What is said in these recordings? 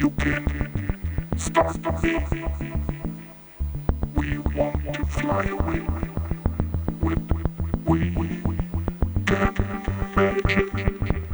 You can start the bill. We want to fly away with we can magic.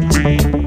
be